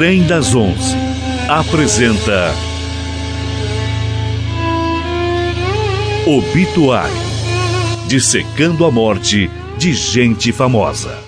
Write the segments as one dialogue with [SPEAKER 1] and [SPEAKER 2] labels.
[SPEAKER 1] Trem das Onze apresenta Obituário Dissecando a morte de gente famosa.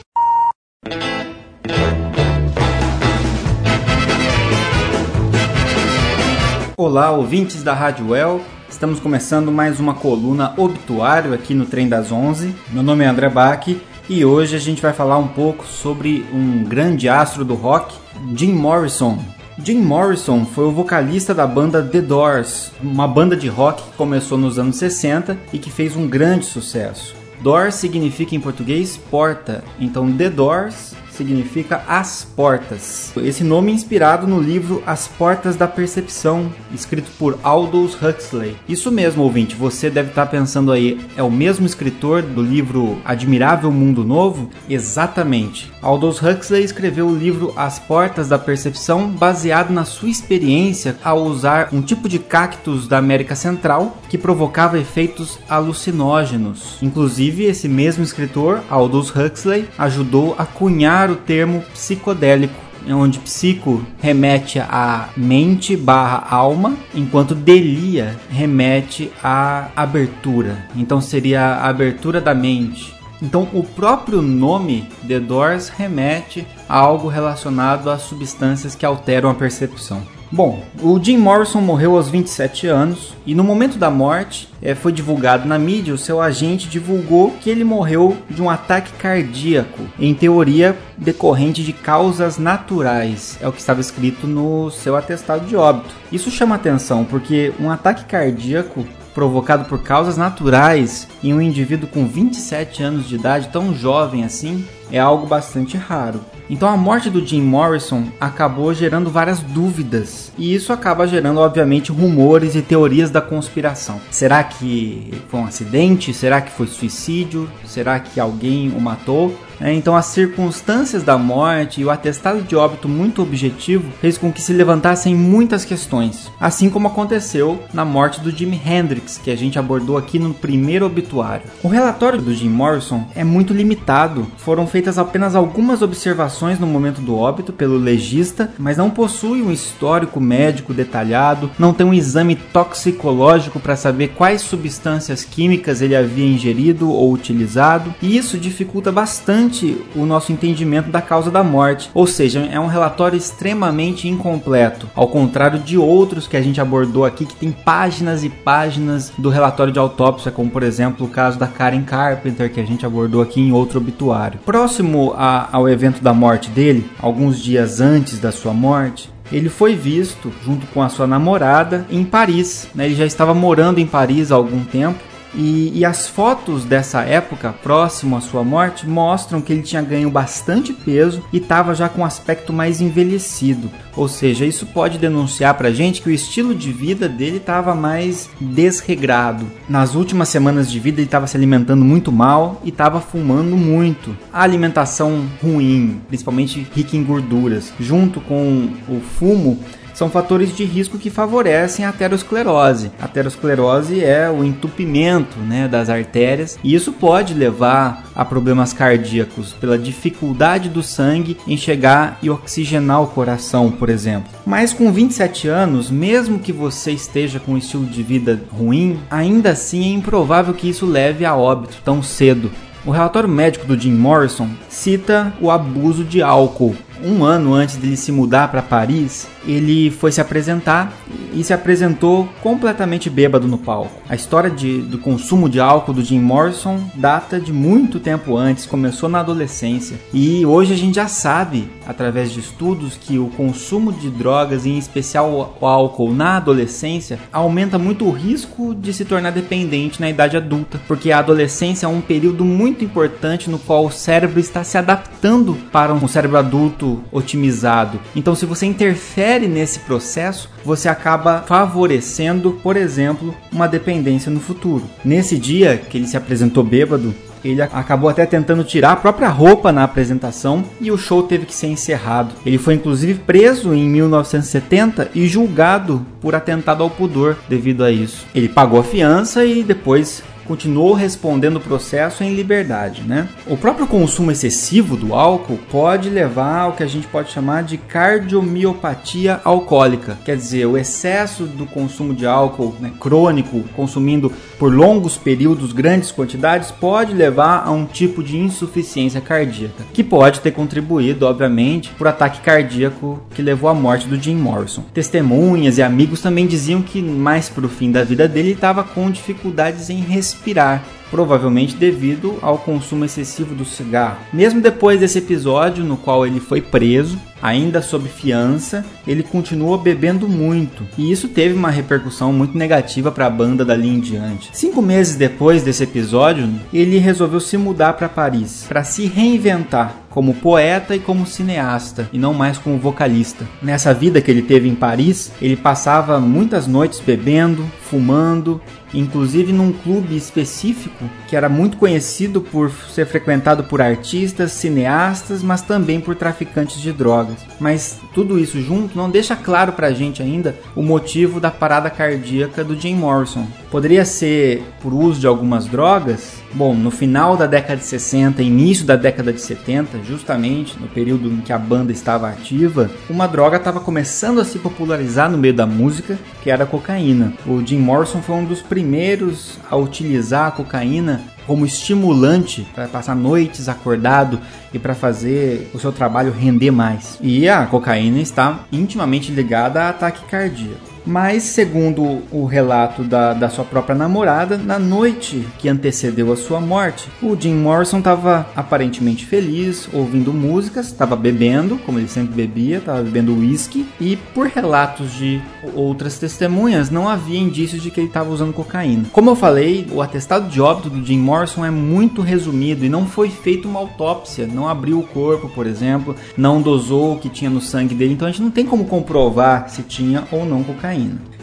[SPEAKER 2] Olá, ouvintes da Rádio Well. Estamos começando mais uma coluna Obituário aqui no Trem das Onze. Meu nome é André Bach e hoje a gente vai falar um pouco sobre um grande astro do rock, Jim Morrison. Jim Morrison foi o vocalista da banda The Doors, uma banda de rock que começou nos anos 60 e que fez um grande sucesso. Doors significa em português porta, então The Doors significa as portas. Esse nome é inspirado no livro As Portas da Percepção, escrito por Aldous Huxley. Isso mesmo, ouvinte, você deve estar pensando aí, é o mesmo escritor do livro Admirável Mundo Novo? Exatamente. Aldous Huxley escreveu o livro As Portas da Percepção baseado na sua experiência ao usar um tipo de cactus da América Central que provocava efeitos alucinógenos. Inclusive, esse mesmo escritor, Aldous Huxley, ajudou a cunhar o termo psicodélico, onde psico remete à mente barra alma, enquanto delia remete à abertura. Então seria a abertura da mente. Então o próprio nome The Doors remete a algo relacionado a substâncias que alteram a percepção. Bom, o Jim Morrison morreu aos 27 anos e no momento da morte é, foi divulgado na mídia, o seu agente divulgou que ele morreu de um ataque cardíaco, em teoria decorrente de causas naturais, é o que estava escrito no seu atestado de óbito. Isso chama atenção porque um ataque cardíaco provocado por causas naturais em um indivíduo com 27 anos de idade, tão jovem assim, é algo bastante raro. Então a morte do Jim Morrison acabou gerando várias dúvidas, e isso acaba gerando, obviamente, rumores e teorias da conspiração. Será que foi um acidente? Será que foi suicídio? Será que alguém o matou? É, então, as circunstâncias da morte e o atestado de óbito muito objetivo fez com que se levantassem muitas questões, assim como aconteceu na morte do Jimi Hendrix, que a gente abordou aqui no primeiro obituário. O relatório do Jim Morrison é muito limitado, foram feitas apenas algumas observações no momento do óbito pelo legista, mas não possui um histórico médico detalhado, não tem um exame toxicológico para saber quais substâncias químicas ele havia ingerido ou utilizado, e isso dificulta bastante o nosso entendimento da causa da morte, ou seja, é um relatório extremamente incompleto, ao contrário de outros que a gente abordou aqui que tem páginas e páginas do relatório de autópsia, como por exemplo o caso da Karen Carpenter que a gente abordou aqui em outro obituário. Próximo a, ao evento da morte dele, alguns dias antes da sua morte, ele foi visto junto com a sua namorada em Paris. Né? Ele já estava morando em Paris há algum tempo e, e, as fotos dessa época, próximo à sua morte, mostram que ele tinha ganho bastante peso e estava já com um aspecto mais envelhecido. Ou seja, isso pode denunciar para gente que o estilo de vida dele estava mais desregrado. Nas últimas semanas de vida, ele estava se alimentando muito mal e estava fumando muito. A alimentação ruim, principalmente rica em gorduras, junto com o fumo, são fatores de risco que favorecem a aterosclerose. A aterosclerose é o entupimento né, das artérias e isso pode levar a problemas cardíacos pela dificuldade do sangue em chegar e oxigenar o coração, por exemplo. Mas com 27 anos, mesmo que você esteja com um estilo de vida ruim, ainda assim é improvável que isso leve a óbito tão cedo. O relatório médico do Jim Morrison cita o abuso de álcool um ano antes dele se mudar para Paris, ele foi se apresentar e se apresentou completamente bêbado no palco. A história de, do consumo de álcool do Jim Morrison data de muito tempo antes, começou na adolescência. E hoje a gente já sabe, através de estudos, que o consumo de drogas, em especial o álcool na adolescência, aumenta muito o risco de se tornar dependente na idade adulta, porque a adolescência é um período muito importante no qual o cérebro está se adaptando para um cérebro adulto otimizado. Então, se você interfere nesse processo, você acaba favorecendo, por exemplo, uma dependência no futuro. Nesse dia que ele se apresentou bêbado, ele acabou até tentando tirar a própria roupa na apresentação e o show teve que ser encerrado. Ele foi inclusive preso em 1970 e julgado por atentado ao pudor devido a isso. Ele pagou a fiança e depois continuou respondendo o processo em liberdade, né? O próprio consumo excessivo do álcool pode levar ao que a gente pode chamar de cardiomiopatia alcoólica, quer dizer, o excesso do consumo de álcool né, crônico, consumindo por longos períodos grandes quantidades, pode levar a um tipo de insuficiência cardíaca, que pode ter contribuído, obviamente, por ataque cardíaco que levou à morte do Jim Morrison. Testemunhas e amigos também diziam que mais para o fim da vida dele estava com dificuldades em respirar provavelmente devido ao consumo excessivo do cigarro. Mesmo depois desse episódio, no qual ele foi preso, ainda sob fiança, ele continuou bebendo muito, e isso teve uma repercussão muito negativa para a banda dali em diante. Cinco meses depois desse episódio, ele resolveu se mudar para Paris para se reinventar como poeta e como cineasta, e não mais como vocalista. Nessa vida que ele teve em Paris, ele passava muitas noites bebendo, fumando, inclusive num clube específico que era muito conhecido por ser frequentado por artistas, cineastas, mas também por traficantes de drogas. Mas tudo isso junto não deixa claro pra gente ainda o motivo da parada cardíaca do Jim Morrison. Poderia ser por uso de algumas drogas? Bom, no final da década de 60, início da década de 70, justamente no período em que a banda estava ativa, uma droga estava começando a se popularizar no meio da música, que era a cocaína. O Jim Morrison foi um dos primeiros a utilizar a cocaína como estimulante para passar noites acordado e para fazer o seu trabalho render mais. E a cocaína está intimamente ligada a ataque cardíaco. Mas, segundo o relato da, da sua própria namorada, na noite que antecedeu a sua morte, o Jim Morrison estava aparentemente feliz, ouvindo músicas, estava bebendo, como ele sempre bebia, estava bebendo uísque, e por relatos de outras testemunhas, não havia indícios de que ele estava usando cocaína. Como eu falei, o atestado de óbito do Jim Morrison é muito resumido e não foi feita uma autópsia, não abriu o corpo, por exemplo, não dosou o que tinha no sangue dele, então a gente não tem como comprovar se tinha ou não cocaína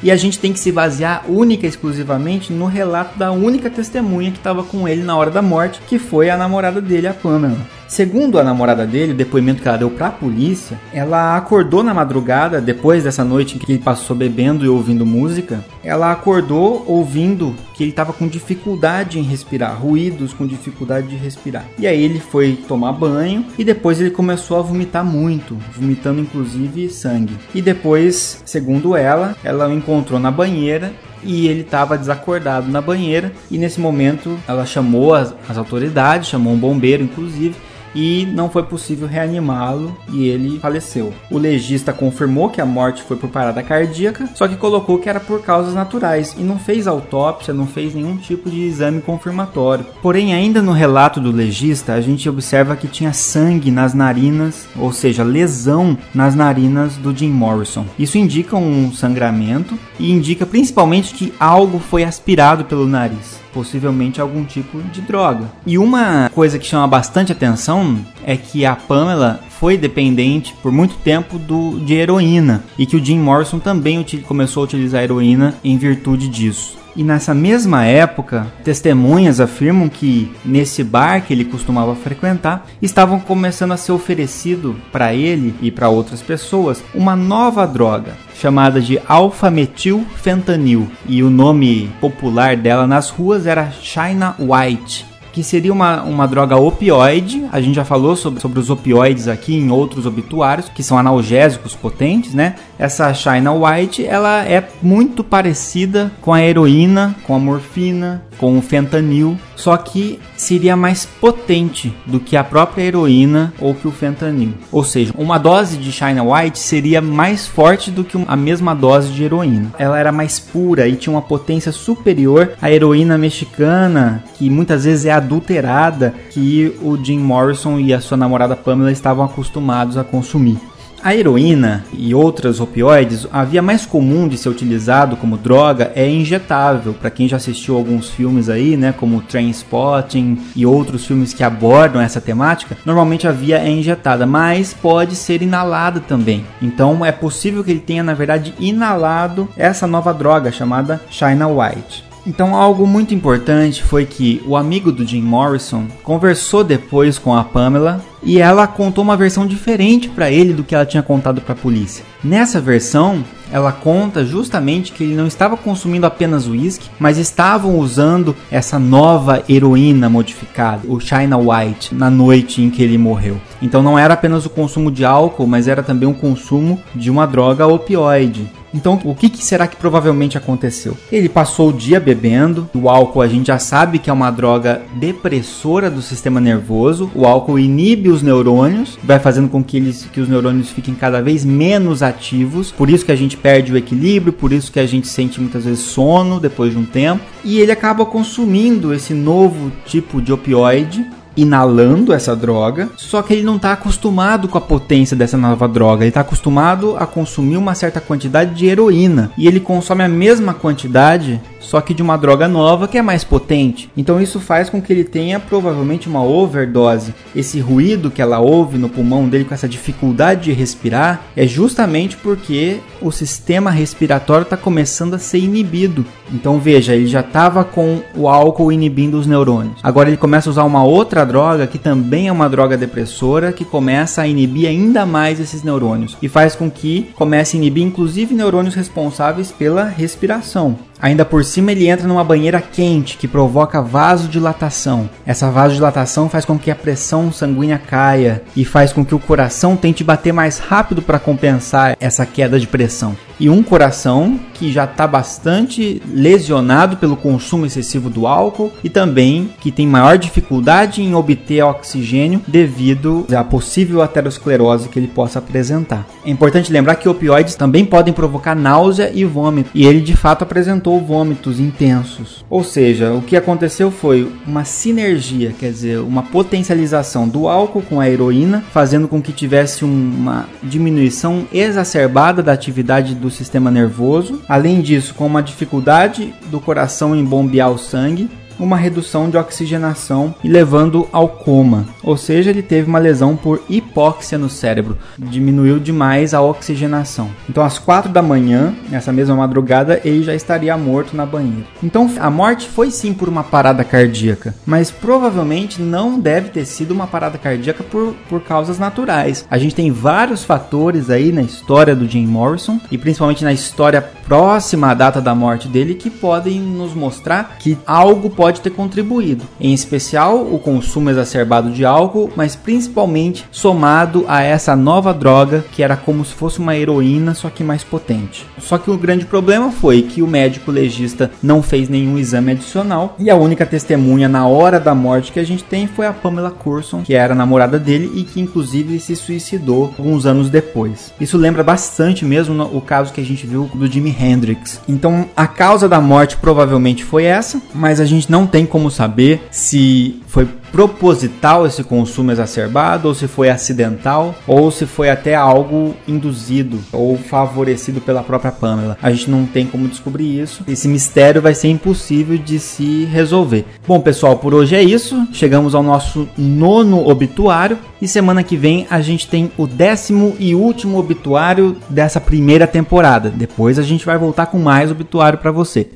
[SPEAKER 2] E a gente tem que se basear única e exclusivamente no relato da única testemunha que estava com ele na hora da morte, que foi a namorada dele, a Pamela. Segundo a namorada dele, o depoimento que ela deu para a polícia, ela acordou na madrugada, depois dessa noite em que ele passou bebendo e ouvindo música, ela acordou ouvindo que ele estava com dificuldade em respirar, ruídos com dificuldade de respirar. E aí ele foi tomar banho e depois ele começou a vomitar muito, vomitando inclusive sangue. E depois, segundo ela, ela o encontrou na banheira e ele estava desacordado na banheira e nesse momento ela chamou as, as autoridades, chamou um bombeiro inclusive e não foi possível reanimá-lo e ele faleceu. O legista confirmou que a morte foi por parada cardíaca, só que colocou que era por causas naturais e não fez autópsia, não fez nenhum tipo de exame confirmatório. Porém, ainda no relato do legista, a gente observa que tinha sangue nas narinas, ou seja, lesão nas narinas do Jim Morrison. Isso indica um sangramento e indica principalmente que algo foi aspirado pelo nariz possivelmente algum tipo de droga. E uma coisa que chama bastante atenção é que a Pamela foi dependente por muito tempo do, de heroína e que o Jim Morrison também começou a utilizar heroína em virtude disso. E nessa mesma época, testemunhas afirmam que nesse bar que ele costumava frequentar, estavam começando a ser oferecido para ele e para outras pessoas uma nova droga chamada de alfa-metil-fentanil, e o nome popular dela nas ruas era China White que seria uma, uma droga opioide. A gente já falou sobre, sobre os opioides aqui em outros obituários, que são analgésicos potentes, né? Essa China White, ela é muito parecida com a heroína, com a morfina, com o fentanil, só que seria mais potente do que a própria heroína ou que o fentanil. Ou seja, uma dose de China White seria mais forte do que a mesma dose de heroína. Ela era mais pura e tinha uma potência superior à heroína mexicana, que muitas vezes é adulterada, que o Jim Morrison e a sua namorada Pamela estavam acostumados a consumir. A heroína e outros opioides, a via mais comum de ser utilizado como droga é injetável. Para quem já assistiu alguns filmes aí, né, como Trainspotting e outros filmes que abordam essa temática, normalmente a via é injetada, mas pode ser inalada também. Então é possível que ele tenha, na verdade, inalado essa nova droga chamada China White. Então, algo muito importante foi que o amigo do Jim Morrison conversou depois com a Pamela e ela contou uma versão diferente para ele do que ela tinha contado para a polícia. Nessa versão, ela conta justamente que ele não estava consumindo apenas uísque, mas estavam usando essa nova heroína modificada, o China White, na noite em que ele morreu. Então não era apenas o consumo de álcool, mas era também o consumo de uma droga opioide. Então, o que, que, será que provavelmente aconteceu? Ele passou o dia bebendo. O álcool a gente já sabe que é uma droga depressora do sistema nervoso. O álcool inibe os neurônios, vai fazendo com que, eles, que os neurônios fiquem cada vez menos ativos. Por isso que a gente perde o equilíbrio, por isso que a gente sente muitas vezes sono depois de um tempo. E ele acaba consumindo esse novo tipo de opioide inalando essa droga, só que ele não está acostumado com a potência dessa nova droga, ele está acostumado a consumir uma certa quantidade de heroína e ele consome a mesma quantidade só que de uma droga nova que é mais potente. Então isso faz com que ele tenha provavelmente uma overdose. Esse ruído que ela ouve no pulmão dele com essa dificuldade de respirar é justamente porque o sistema respiratório está começando a ser inibido. Então veja, ele já estava com o álcool inibindo os neurônios. Agora ele começa a usar uma outra droga que também é uma droga depressora que começa a inibir ainda mais esses neurônios e faz com que comece a inibir inclusive neurônios responsáveis pela respiração. Ainda por cima ele entra numa banheira quente que provoca vasodilatação. Essa vasodilatação faz com que a pressão sanguínea caia e faz com que o coração tente bater mais rápido para compensar essa queda de pressão e um coração que já está bastante lesionado pelo consumo excessivo do álcool e também que tem maior dificuldade em obter oxigênio devido à possível aterosclerose que ele possa apresentar. É importante lembrar que opioides também podem provocar náusea e vômito, e ele de fato apresentou vômitos intensos. Ou seja, o que aconteceu foi uma sinergia, quer dizer, uma potencialização do álcool com a heroína, fazendo com que tivesse uma diminuição exacerbada da atividade do do sistema nervoso. Além disso, com uma dificuldade do coração em bombear o sangue, uma redução de oxigenação e levando ao coma. Ou seja, ele teve uma lesão por hipóxia no cérebro, diminuiu demais a oxigenação. Então, às quatro da manhã, nessa mesma madrugada, ele já estaria morto na banheira. Então, a morte foi sim por uma parada cardíaca, mas provavelmente não deve ter sido uma parada cardíaca por, por causas naturais. A gente tem vários fatores aí na história do Jim Morrison e principalmente na história próxima à data da morte dele que podem nos mostrar que algo pode pode ter contribuído, em especial o consumo exacerbado de álcool, mas principalmente somado a essa nova droga que era como se fosse uma heroína, só que mais potente. Só que o grande problema foi que o médico legista não fez nenhum exame adicional e a única testemunha na hora da morte que a gente tem foi a Pamela Curson, que era namorada dele e que inclusive se suicidou alguns anos depois. Isso lembra bastante mesmo o caso que a gente viu do Jimi Hendrix. Então a causa da morte provavelmente foi essa, mas a gente não não tem como saber se foi proposital esse consumo exacerbado, ou se foi acidental, ou se foi até algo induzido ou favorecido pela própria Pamela. A gente não tem como descobrir isso. Esse mistério vai ser impossível de se resolver. Bom, pessoal, por hoje é isso. Chegamos ao nosso nono obituário e semana que vem a gente tem o décimo e último obituário dessa primeira temporada. Depois a gente vai voltar com mais obituário para você.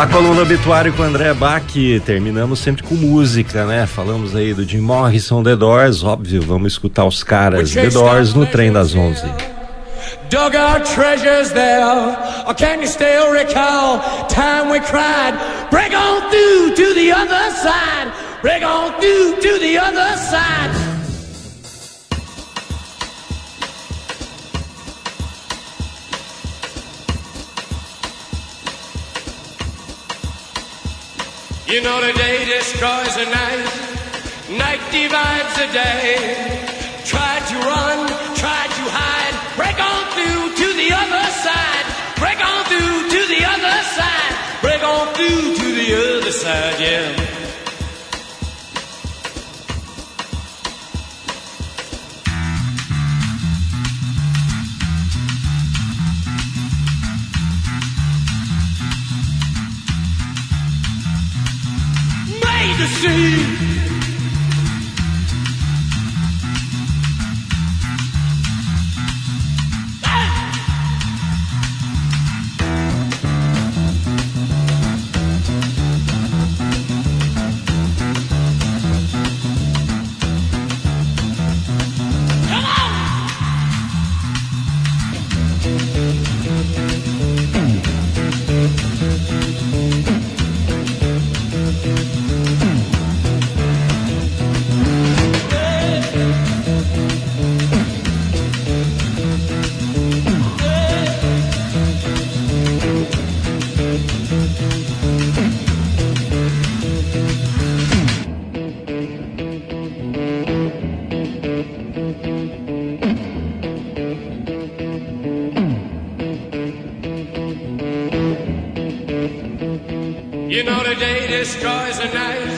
[SPEAKER 3] A coluna obituário com André Bach, terminamos sempre com música, né? Falamos aí do Jim Morrison, The Doors, óbvio, vamos escutar os caras The Doors no trem das 11. Dug our treasures there, or can you still recall time we cried, break on through to the other side, break on through to the other side. You know the day destroys the night, night divides the day. Try to run,
[SPEAKER 4] destroys the night,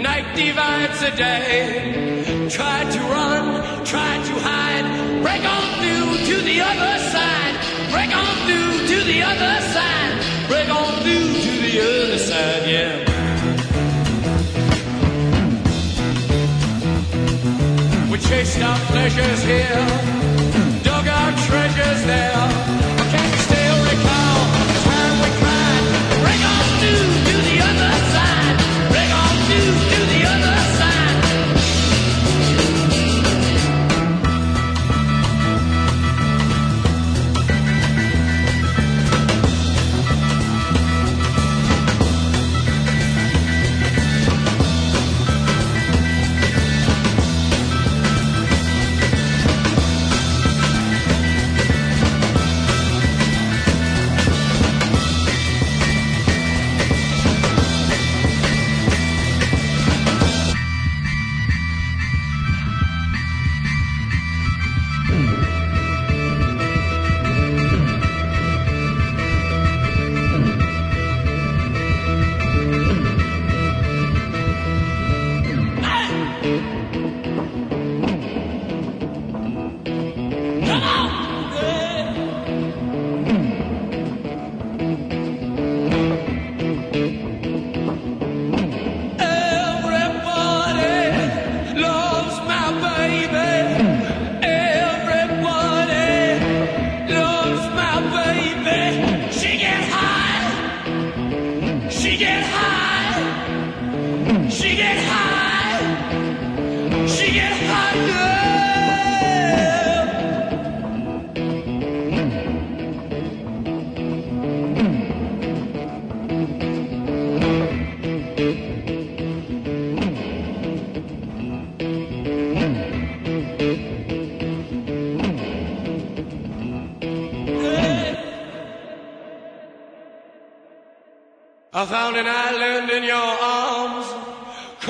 [SPEAKER 4] night divides the day. Try to run, try to hide, break on through to the other side, break on through to the other side, break on through to the other side, yeah. We chased our pleasures here,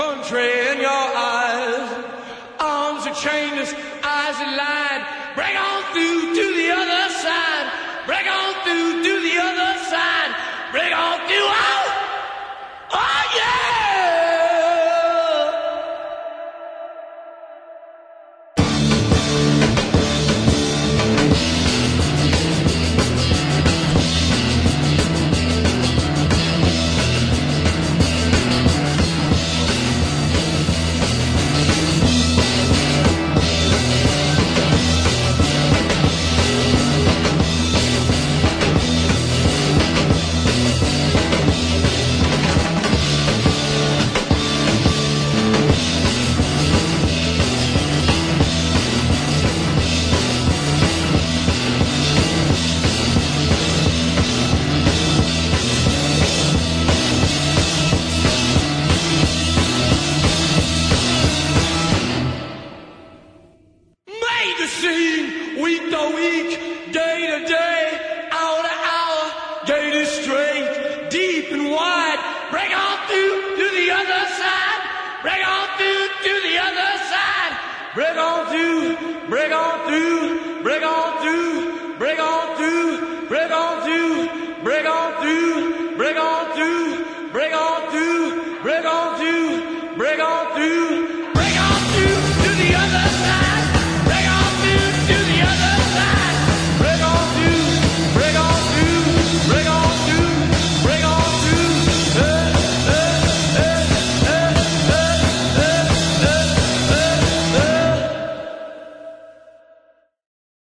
[SPEAKER 4] country in your eyes, arms that chained eyes that lied. Bring on Break on through to the other side. Break on through, break on through, break on through.